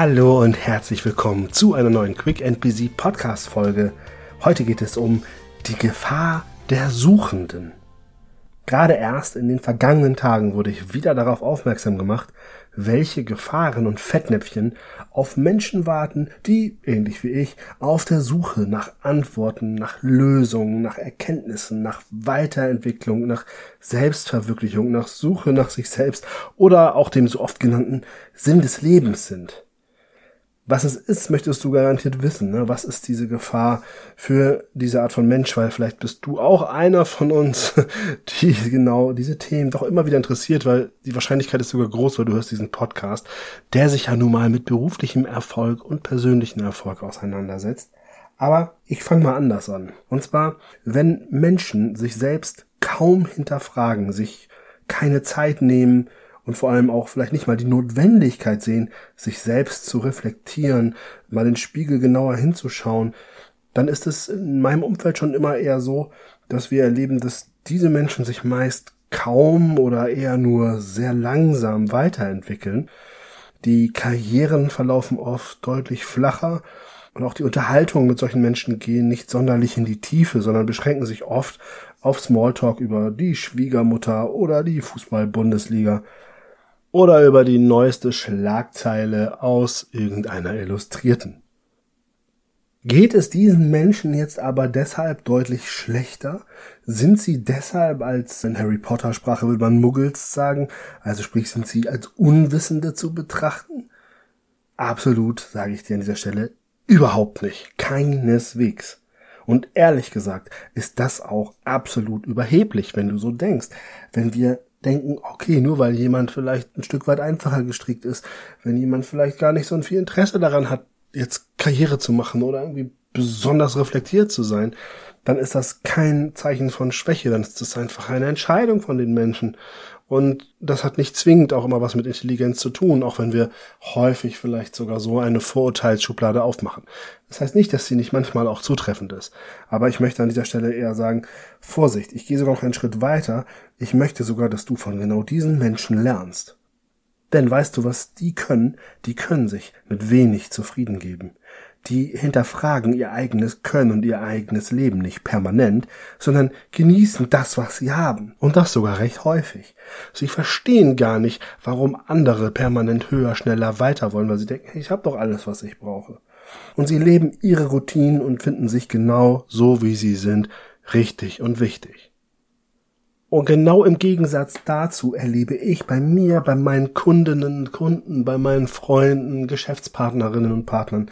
Hallo und herzlich willkommen zu einer neuen Quick and Busy Podcast Folge. Heute geht es um die Gefahr der Suchenden. Gerade erst in den vergangenen Tagen wurde ich wieder darauf aufmerksam gemacht, welche Gefahren und Fettnäpfchen auf Menschen warten, die, ähnlich wie ich, auf der Suche nach Antworten, nach Lösungen, nach Erkenntnissen, nach Weiterentwicklung, nach Selbstverwirklichung, nach Suche nach sich selbst oder auch dem so oft genannten Sinn des Lebens sind. Was es ist, möchtest du garantiert wissen. Ne? Was ist diese Gefahr für diese Art von Mensch? Weil vielleicht bist du auch einer von uns, die genau diese Themen doch immer wieder interessiert, weil die Wahrscheinlichkeit ist sogar groß, weil du hörst diesen Podcast, der sich ja nun mal mit beruflichem Erfolg und persönlichem Erfolg auseinandersetzt. Aber ich fange mal anders an. Und zwar, wenn Menschen sich selbst kaum hinterfragen, sich keine Zeit nehmen, und vor allem auch vielleicht nicht mal die Notwendigkeit sehen, sich selbst zu reflektieren, mal den Spiegel genauer hinzuschauen, dann ist es in meinem Umfeld schon immer eher so, dass wir erleben, dass diese Menschen sich meist kaum oder eher nur sehr langsam weiterentwickeln. Die Karrieren verlaufen oft deutlich flacher und auch die Unterhaltungen mit solchen Menschen gehen nicht sonderlich in die Tiefe, sondern beschränken sich oft auf Smalltalk über die Schwiegermutter oder die Fußball-Bundesliga oder über die neueste Schlagzeile aus irgendeiner Illustrierten. Geht es diesen Menschen jetzt aber deshalb deutlich schlechter? Sind sie deshalb als in Harry Potter Sprache will man Muggels sagen, also sprich sind sie als Unwissende zu betrachten? Absolut, sage ich dir an dieser Stelle, überhaupt nicht, keineswegs. Und ehrlich gesagt ist das auch absolut überheblich, wenn du so denkst. Wenn wir denken, okay, nur weil jemand vielleicht ein Stück weit einfacher gestrickt ist, wenn jemand vielleicht gar nicht so viel Interesse daran hat, jetzt Karriere zu machen oder irgendwie besonders reflektiert zu sein, dann ist das kein Zeichen von Schwäche, dann ist das einfach eine Entscheidung von den Menschen. Und das hat nicht zwingend auch immer was mit Intelligenz zu tun, auch wenn wir häufig vielleicht sogar so eine Vorurteilsschublade aufmachen. Das heißt nicht, dass sie nicht manchmal auch zutreffend ist. Aber ich möchte an dieser Stelle eher sagen, Vorsicht, ich gehe sogar noch einen Schritt weiter. Ich möchte sogar, dass du von genau diesen Menschen lernst. Denn weißt du, was die können? Die können sich mit wenig zufrieden geben die hinterfragen ihr eigenes Können und ihr eigenes Leben nicht permanent, sondern genießen das, was sie haben. Und das sogar recht häufig. Sie verstehen gar nicht, warum andere permanent höher, schneller, weiter wollen, weil sie denken, ich habe doch alles, was ich brauche. Und sie leben ihre Routinen und finden sich genau so, wie sie sind, richtig und wichtig. Und genau im Gegensatz dazu erlebe ich bei mir, bei meinen Kundinnen und Kunden, bei meinen Freunden, Geschäftspartnerinnen und Partnern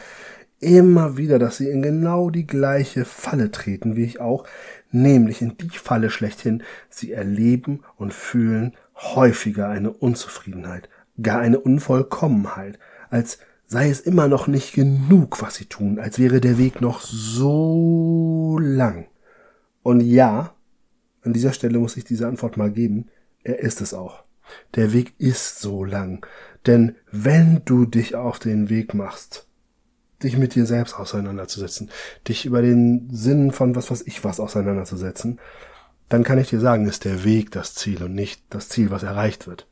immer wieder, dass sie in genau die gleiche Falle treten wie ich auch, nämlich in die Falle schlechthin, sie erleben und fühlen häufiger eine Unzufriedenheit, gar eine Unvollkommenheit, als sei es immer noch nicht genug, was sie tun, als wäre der Weg noch so lang. Und ja, an dieser Stelle muss ich diese Antwort mal geben, er ist es auch. Der Weg ist so lang, denn wenn du dich auf den Weg machst, dich mit dir selbst auseinanderzusetzen, dich über den Sinn von was weiß ich was auseinanderzusetzen, dann kann ich dir sagen, ist der Weg das Ziel und nicht das Ziel, was erreicht wird.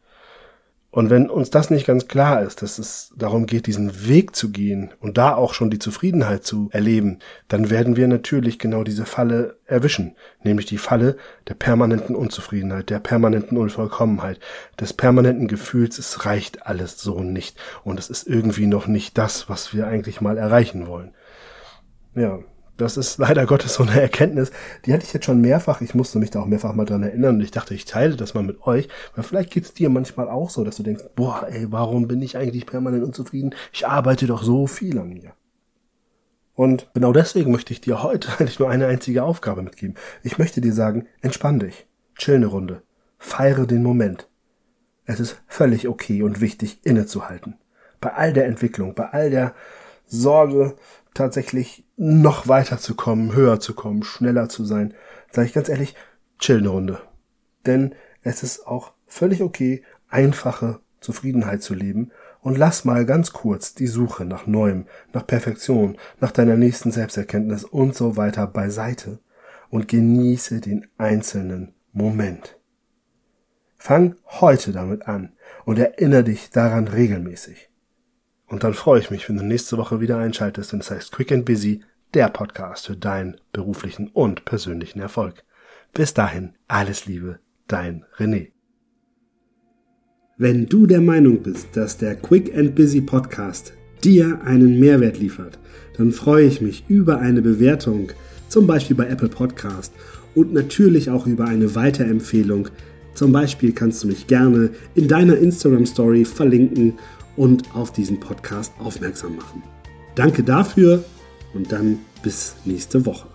Und wenn uns das nicht ganz klar ist, dass es darum geht, diesen Weg zu gehen und da auch schon die Zufriedenheit zu erleben, dann werden wir natürlich genau diese Falle erwischen, nämlich die Falle der permanenten Unzufriedenheit, der permanenten Unvollkommenheit, des permanenten Gefühls, es reicht alles so nicht. Und es ist irgendwie noch nicht das, was wir eigentlich mal erreichen wollen. Ja, das ist leider Gottes so eine Erkenntnis, die hatte ich jetzt schon mehrfach. Ich musste mich da auch mehrfach mal dran erinnern und ich dachte, ich teile das mal mit euch, weil vielleicht geht's dir manchmal auch so, dass du denkst, boah, ey, warum bin ich eigentlich permanent unzufrieden? Ich arbeite doch so viel an mir. Und genau deswegen möchte ich dir heute eigentlich nur eine einzige Aufgabe mitgeben. Ich möchte dir sagen, entspann dich, chill eine Runde, feiere den Moment. Es ist völlig okay und wichtig, innezuhalten. Bei all der Entwicklung, bei all der Sorge, tatsächlich noch weiter zu kommen, höher zu kommen, schneller zu sein, sage ich ganz ehrlich, chill eine Runde. Denn es ist auch völlig okay, einfache Zufriedenheit zu leben und lass mal ganz kurz die Suche nach Neuem, nach Perfektion, nach deiner nächsten Selbsterkenntnis und so weiter beiseite und genieße den einzelnen Moment. Fang heute damit an und erinnere dich daran regelmäßig. Und dann freue ich mich, wenn du nächste Woche wieder einschaltest, wenn es heißt Quick and Busy, der Podcast für deinen beruflichen und persönlichen Erfolg. Bis dahin, alles Liebe, dein René. Wenn du der Meinung bist, dass der Quick and Busy Podcast dir einen Mehrwert liefert, dann freue ich mich über eine Bewertung, zum Beispiel bei Apple Podcast und natürlich auch über eine Weiterempfehlung. Zum Beispiel kannst du mich gerne in deiner Instagram Story verlinken und auf diesen Podcast aufmerksam machen. Danke dafür und dann bis nächste Woche.